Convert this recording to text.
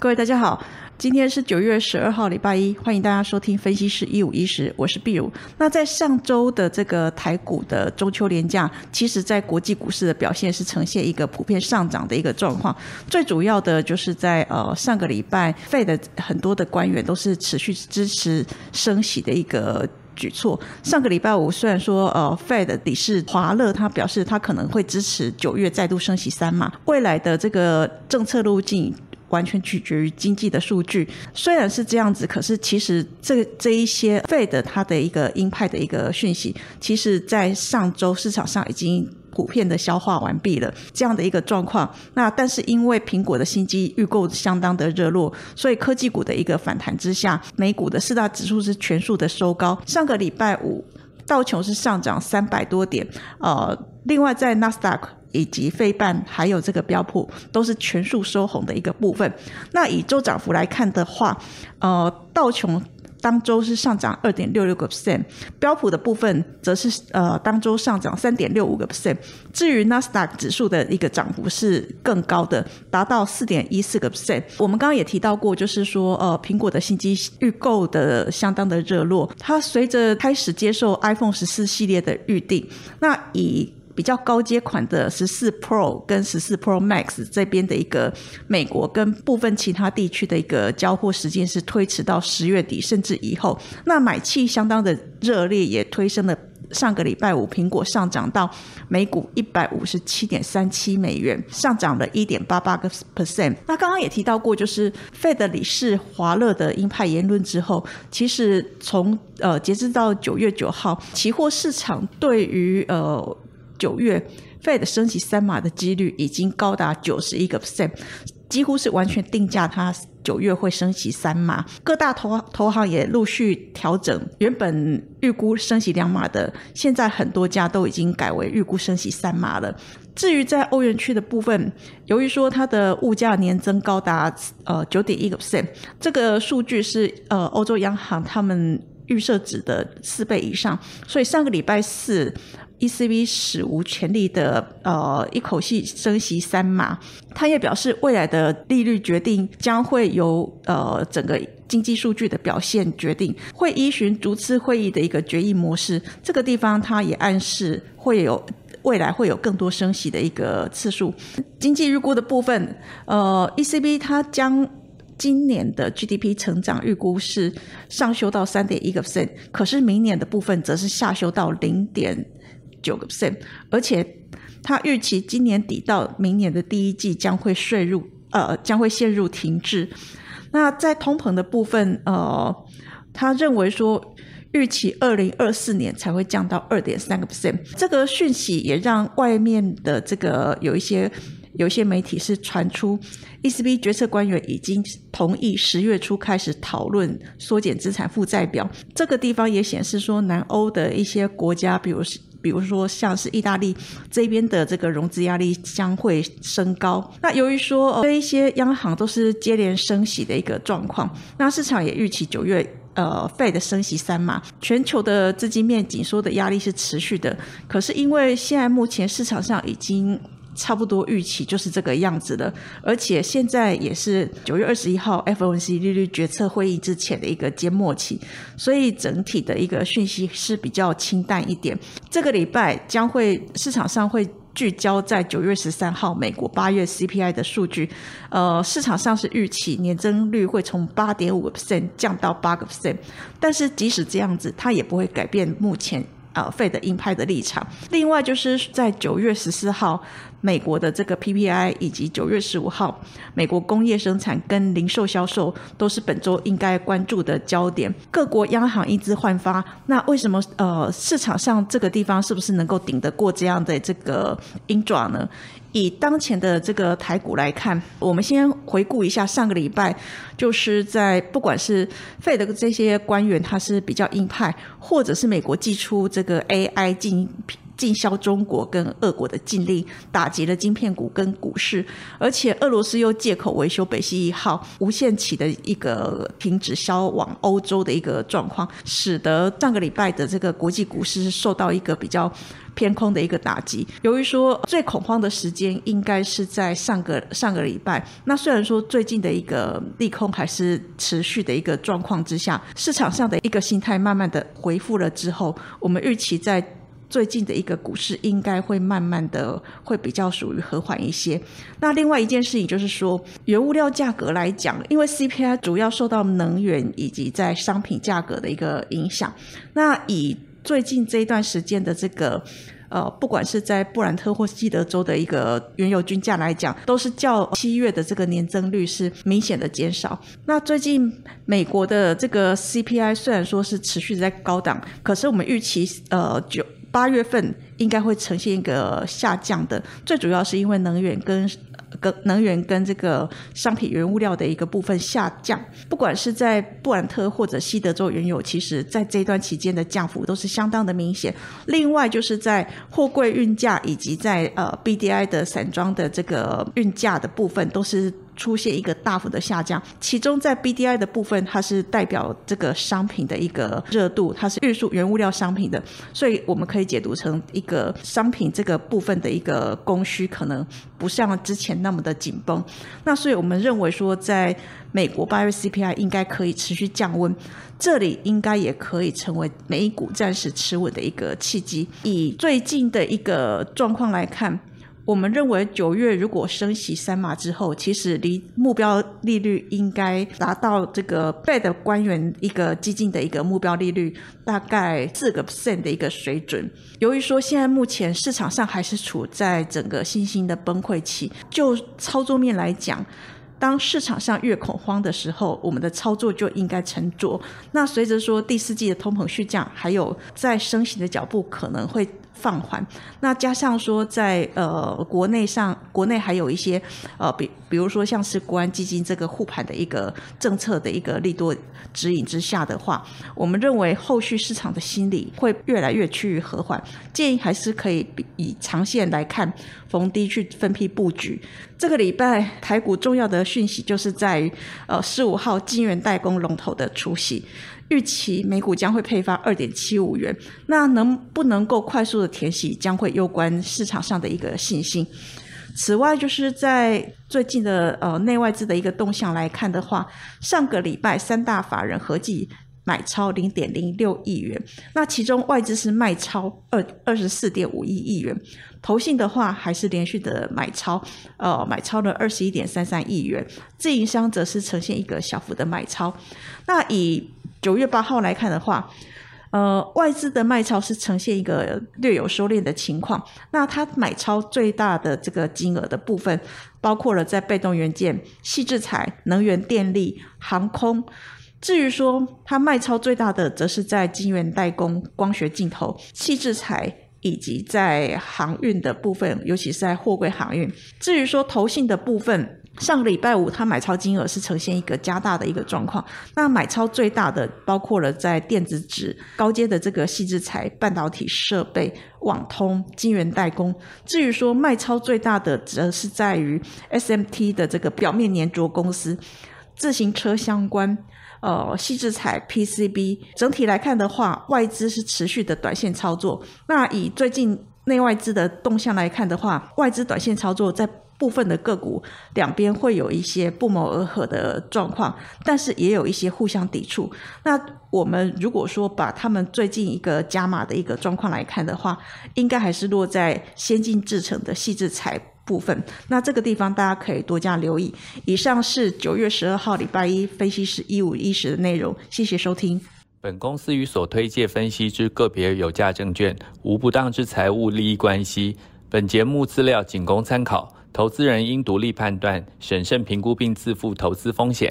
各位大家好，今天是九月十二号，礼拜一，欢迎大家收听分析师一五一十，我是碧如。那在上周的这个台股的中秋连假，其实在国际股市的表现是呈现一个普遍上涨的一个状况。最主要的就是在呃上个礼拜，费的很多的官员都是持续支持升息的一个。举措。上个礼拜五，虽然说呃，Fed 理事华勒他表示他可能会支持九月再度升息三码，未来的这个政策路径完全取决于经济的数据。虽然是这样子，可是其实这这一些 Fed 它的一个鹰派的一个讯息，其实在上周市场上已经。普遍的消化完毕了，这样的一个状况。那但是因为苹果的新机预购相当的热络，所以科技股的一个反弹之下，美股的四大指数是全数的收高。上个礼拜五，道琼是上涨三百多点，呃，另外在纳斯达克以及费半还有这个标普都是全数收红的一个部分。那以周涨幅来看的话，呃，道琼。当周是上涨二点六六个 percent，标普的部分则是呃当周上涨三点六五个 percent。至于纳斯达克指数的一个涨幅是更高的，达到四点一四个 percent。我们刚刚也提到过，就是说呃苹果的新机预购的相当的热络，它随着开始接受 iPhone 十四系列的预定，那以比较高阶款的十四 Pro 跟十四 Pro Max 这边的一个美国跟部分其他地区的一个交货时间是推迟到十月底甚至以后。那买气相当的热烈，也推升了上个礼拜五苹果上涨到每股一百五十七点三七美元，上涨了一点八八个 percent。那刚刚也提到过，就是 Fed 理事华勒的鹰派言论之后，其实从呃截至到九月九号，期货市场对于呃九月 Fed 升息三码的几率已经高达九十一个 percent，几乎是完全定价它九月会升息三码。各大投投行也陆续调整，原本预估升息两码的，现在很多家都已经改为预估升息三码了。至于在欧元区的部分，由于说它的物价年增高达呃九点一个 percent，这个数据是呃欧洲央行他们预设值的四倍以上，所以上个礼拜四。ECB 史无前例的呃一口气升息三码，他也表示未来的利率决定将会由呃整个经济数据的表现决定，会依循逐次会议的一个决议模式。这个地方他也暗示会有未来会有更多升息的一个次数。经济预估的部分，呃，ECB 它将今年的 GDP 成长预估是上修到三点一个 percent，可是明年的部分则是下修到零点。九个 percent，而且他预期今年底到明年的第一季将会税入呃将会陷入停滞。那在通膨的部分，呃，他认为说预期二零二四年才会降到二点三个 percent。这个讯息也让外面的这个有一些有一些媒体是传出，ECB 决策官员已经同意十月初开始讨论缩减资产负债表。这个地方也显示说，南欧的一些国家，比如是。比如说，像是意大利这边的这个融资压力将会升高。那由于说这一些央行都是接连升息的一个状况，那市场也预期九月呃费的升息三嘛，全球的资金面紧缩的压力是持续的。可是因为现在目前市场上已经。差不多预期就是这个样子的，而且现在也是九月二十一号 FOMC 利率决策会议之前的一个缄默期，所以整体的一个讯息是比较清淡一点。这个礼拜将会市场上会聚焦在九月十三号美国八月 CPI 的数据，呃，市场上是预期年增率会从八点五个 percent 降到八个 percent，但是即使这样子，它也不会改变目前。呃，费的鹰派的立场。另外，就是在九月十四号，美国的这个 PPI，以及九月十五号，美国工业生产跟零售销售，都是本周应该关注的焦点。各国央行一资换发，那为什么呃市场上这个地方是不是能够顶得过这样的这个鹰爪呢？以当前的这个台股来看，我们先回顾一下上个礼拜，就是在不管是费的这些官员，他是比较鹰派，或者是美国寄出这个 AI 进禁销中国跟俄国的禁令，打击了晶片股跟股市，而且俄罗斯又借口维修北溪一号无限期的一个停止销往欧洲的一个状况，使得上个礼拜的这个国际股市是受到一个比较。偏空的一个打击。由于说最恐慌的时间应该是在上个上个礼拜，那虽然说最近的一个利空还是持续的一个状况之下，市场上的一个心态慢慢的恢复了之后，我们预期在最近的一个股市应该会慢慢的会比较属于和缓一些。那另外一件事情就是说，原物料价格来讲，因为 CPI 主要受到能源以及在商品价格的一个影响，那以最近这一段时间的这个，呃，不管是在布兰特或西德州的一个原油均价来讲，都是较七月的这个年增率是明显的减少。那最近美国的这个 CPI 虽然说是持续在高档，可是我们预期呃九八月份应该会呈现一个下降的，最主要是因为能源跟。跟能源跟这个商品原物料的一个部分下降，不管是在布兰特或者西德州原油，其实在这段期间的降幅都是相当的明显。另外就是在货柜运价以及在呃 BDI 的散装的这个运价的部分都是。出现一个大幅的下降，其中在 BDI 的部分，它是代表这个商品的一个热度，它是运输原物料商品的，所以我们可以解读成一个商品这个部分的一个供需可能不像之前那么的紧绷。那所以我们认为说，在美国八月 CPI 应该可以持续降温，这里应该也可以成为美股暂时持稳的一个契机。以最近的一个状况来看。我们认为九月如果升息三码之后，其实离目标利率应该达到这个 Fed 官员一个激进的一个目标利率，大概四个 percent 的一个水准。由于说现在目前市场上还是处在整个信心的崩溃期，就操作面来讲，当市场上越恐慌的时候，我们的操作就应该沉着。那随着说第四季的通膨续降，还有在升息的脚步可能会。放缓，那加上说在呃国内上，国内还有一些呃比比如说像是国安基金这个护盘的一个政策的一个力度指引之下的话，我们认为后续市场的心理会越来越趋于和缓，建议还是可以以长线来看逢低去分批布局。这个礼拜台股重要的讯息就是在呃十五号金源代工龙头的出席。预期每股将会配发二点七五元，那能不能够快速的填息，将会攸关市场上的一个信心。此外，就是在最近的呃内外资的一个动向来看的话，上个礼拜三大法人合计买超零点零六亿元，那其中外资是卖超二二十四点五一亿元，投信的话还是连续的买超，呃买超了二十一点三三亿元，自营商则是呈现一个小幅的买超。那以九月八号来看的话，呃，外资的卖超是呈现一个略有收敛的情况。那它买超最大的这个金额的部分，包括了在被动元件、细制材、能源电力、航空。至于说它卖超最大的，则是在晶圆代工、光学镜头、细质材以及在航运的部分，尤其是在货柜航运。至于说投信的部分。上个礼拜五，它买超金额是呈现一个加大的一个状况。那买超最大的包括了在电子纸、高阶的这个细制材、半导体设备、网通、晶圆代工。至于说卖超最大的，则是在于 SMT 的这个表面粘着公司、自行车相关、呃细制材、PCB。整体来看的话，外资是持续的短线操作。那以最近内外资的动向来看的话，外资短线操作在。部分的个股两边会有一些不谋而合的状况，但是也有一些互相抵触。那我们如果说把他们最近一个加码的一个状况来看的话，应该还是落在先进制成的细制材部分。那这个地方大家可以多加留意。以上是九月十二号礼拜一分析师一五一十的内容，谢谢收听。本公司与所推介分析之个别有价证券无不当之财务利益关系。本节目资料仅供参考。投资人应独立判断、审慎评估并自负投资风险。